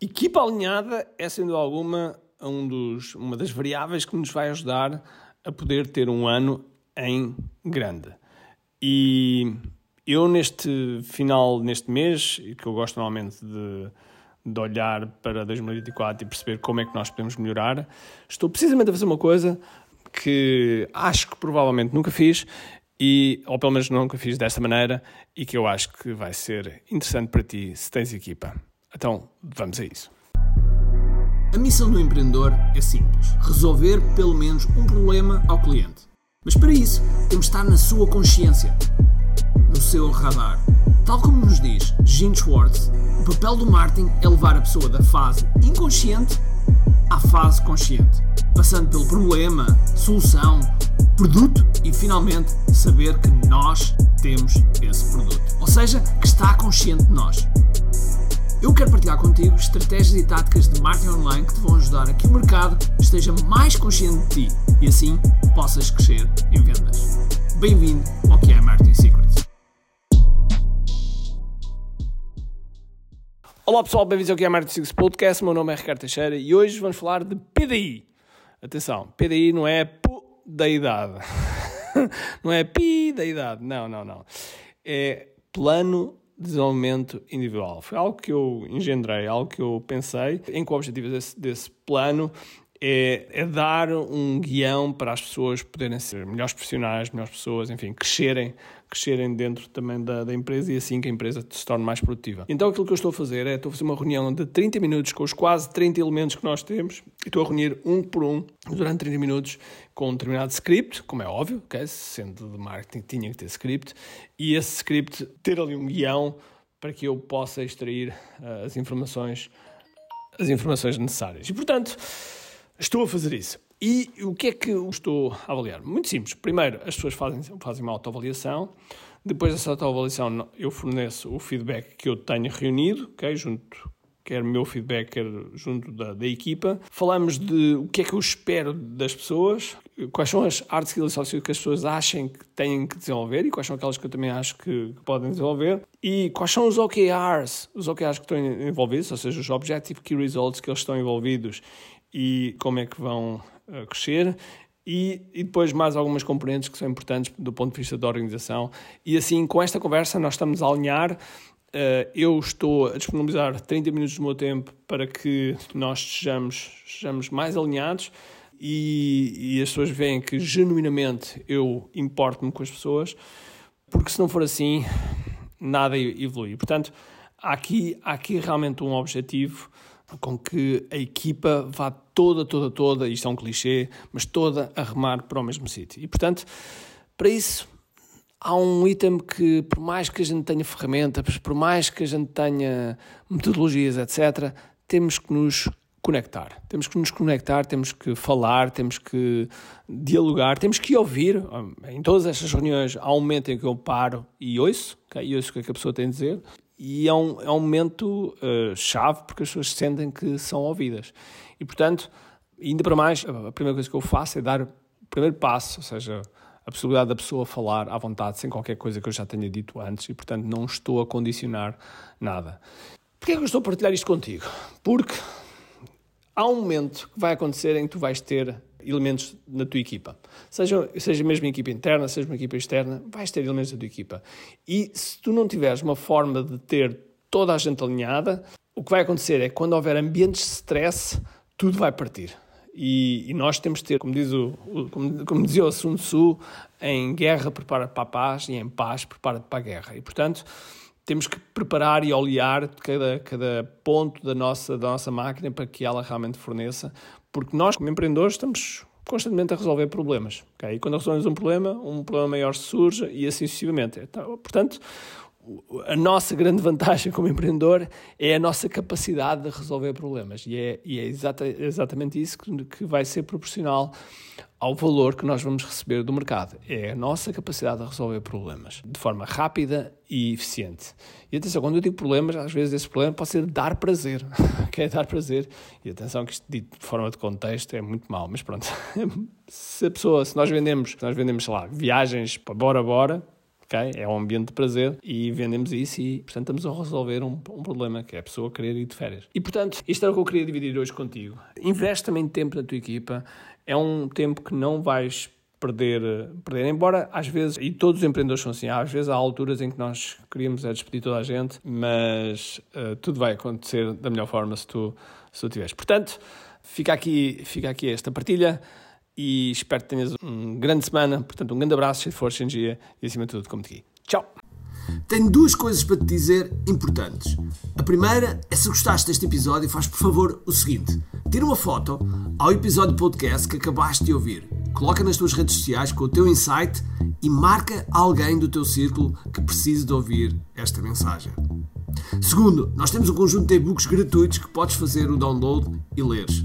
Equipa alinhada é, dúvida alguma, um dos, uma das variáveis que nos vai ajudar a poder ter um ano em grande. E eu, neste final, neste mês, que eu gosto normalmente de, de olhar para 2024 e perceber como é que nós podemos melhorar, estou precisamente a fazer uma coisa que acho que provavelmente nunca fiz, e, ou pelo menos nunca fiz desta maneira, e que eu acho que vai ser interessante para ti se tens equipa. Então, vamos a isso. A missão do empreendedor é simples: resolver pelo menos um problema ao cliente. Mas para isso, temos de estar na sua consciência, no seu radar. Tal como nos diz Gene Schwartz, o papel do marketing é levar a pessoa da fase inconsciente à fase consciente, passando pelo problema, solução, produto e finalmente saber que nós temos esse produto. Ou seja, que está consciente de nós. Eu quero partilhar contigo estratégias e táticas de marketing online que te vão ajudar a que o mercado esteja mais consciente de ti e assim possas crescer em vendas. Bem-vindo ao que é Marketing Secrets. Olá pessoal, bem-vindos ao que é Marketing Secrets Podcast. Meu nome é Ricardo Teixeira e hoje vamos falar de PDI. Atenção, PDI não é P da idade. não é pi da idade. Não, não, não. É plano desenvolvimento individual. Foi algo que eu engendrei, algo que eu pensei, em que o objetivo desse, desse plano é, é, dar um guião para as pessoas poderem ser melhores profissionais, melhores pessoas, enfim, crescerem, crescerem dentro também da, da, empresa e assim que a empresa se torne mais produtiva. Então aquilo que eu estou a fazer é, estou a fazer uma reunião de 30 minutos com os quase 30 elementos que nós temos e estou a reunir um por um durante 30 minutos com um determinado script, como é óbvio, okay? sendo de marketing tinha que ter script, e esse script ter ali um guião para que eu possa extrair uh, as informações as informações necessárias. E portanto, Estou a fazer isso. E o que é que eu estou a avaliar? Muito simples. Primeiro, as pessoas fazem, fazem uma autoavaliação. Depois dessa autoavaliação, eu forneço o feedback que eu tenho reunido, okay? junto, quer meu feedback, quer junto da, da equipa. Falamos de o que é que eu espero das pessoas, quais são as hard skills que as pessoas acham que têm que desenvolver e quais são aquelas que eu também acho que, que podem desenvolver. E quais são os OKRs, os OKRs que estão envolvidos, ou seja, os Objective Key Results que eles estão envolvidos e como é que vão uh, crescer. E, e, depois mais algumas componentes que são importantes do ponto de vista da organização. E assim, com esta conversa, nós estamos a alinhar. Uh, eu estou a disponibilizar 30 minutos do meu tempo para que nós sejamos, sejamos mais alinhados e, e as pessoas veem que genuinamente eu importo-me com as pessoas, porque se não for assim, nada evolui. Portanto, há aqui, há aqui realmente um objetivo com que a equipa vá toda, toda, toda, isto é um clichê, mas toda a remar para o mesmo sítio. E, portanto, para isso, há um item que, por mais que a gente tenha ferramentas, por mais que a gente tenha metodologias, etc., temos que nos conectar. Temos que nos conectar, temos que falar, temos que dialogar, temos que ouvir. Em todas estas reuniões há um momento em que eu paro e ouço, okay? e ouço o que, é que a pessoa tem a dizer, e é um, é um momento uh, chave porque as pessoas sentem que são ouvidas. E, portanto, ainda para mais, a primeira coisa que eu faço é dar o primeiro passo, ou seja, a possibilidade da pessoa falar à vontade, sem qualquer coisa que eu já tenha dito antes, e, portanto, não estou a condicionar nada. Porquê é que eu estou a partilhar isto contigo? Porque há um momento que vai acontecer em que tu vais ter elementos na tua equipa. Seja, seja mesmo uma equipa interna, seja uma equipa externa, vais ter elementos da tua equipa. E se tu não tiveres uma forma de ter toda a gente alinhada, o que vai acontecer é que quando houver ambientes de stress, tudo vai partir. E, e, nós temos de ter, como, diz o, o como, como, dizia o Sun Tzu, em guerra prepara para a paz e em paz prepara para a guerra. E, portanto, temos que preparar e olhar cada, cada ponto da nossa, da nossa máquina para que ela realmente forneça, porque nós, como empreendedores, estamos constantemente a resolver problemas. Okay? E quando resolvemos um problema, um problema maior surge e assim sucessivamente. Então, portanto, a nossa grande vantagem como empreendedor é a nossa capacidade de resolver problemas. E é, e é exata, exatamente isso que, que vai ser proporcional ao valor que nós vamos receber do mercado. É a nossa capacidade de resolver problemas de forma rápida e eficiente. E atenção, quando eu digo problemas, às vezes esse problema pode ser dar prazer. Quer dar prazer. E atenção que isto dito de forma de contexto é muito mau, mas pronto. se a pessoa, se nós vendemos, se nós vendemos, sei lá, viagens para Bora Bora, Okay? É um ambiente de prazer e vendemos isso e, portanto, estamos a resolver um, um, problema, que é a pessoa querer ir de férias. E, portanto, isto é o que eu queria dividir hoje contigo. Investe também tempo na tua equipa. É um tempo que não vais perder, perder. Embora, às vezes, e todos os empreendedores são assim, às vezes há alturas em que nós queríamos é despedir toda a gente, mas uh, tudo vai acontecer da melhor forma se tu, se tu tiveres. Portanto, fica aqui, fica aqui esta partilha e espero que tenhas uma grande semana. Portanto, um grande abraço, cheio de força, energia e acima de tudo, como te. Tchau! Tenho duas coisas para te dizer importantes. A primeira é se gostaste deste episódio, faz por favor o seguinte: tira uma foto ao episódio podcast que acabaste de ouvir, coloca nas tuas redes sociais com o teu insight e marca alguém do teu círculo que precise de ouvir esta mensagem. Segundo, nós temos um conjunto de e-books gratuitos que podes fazer o download e leres.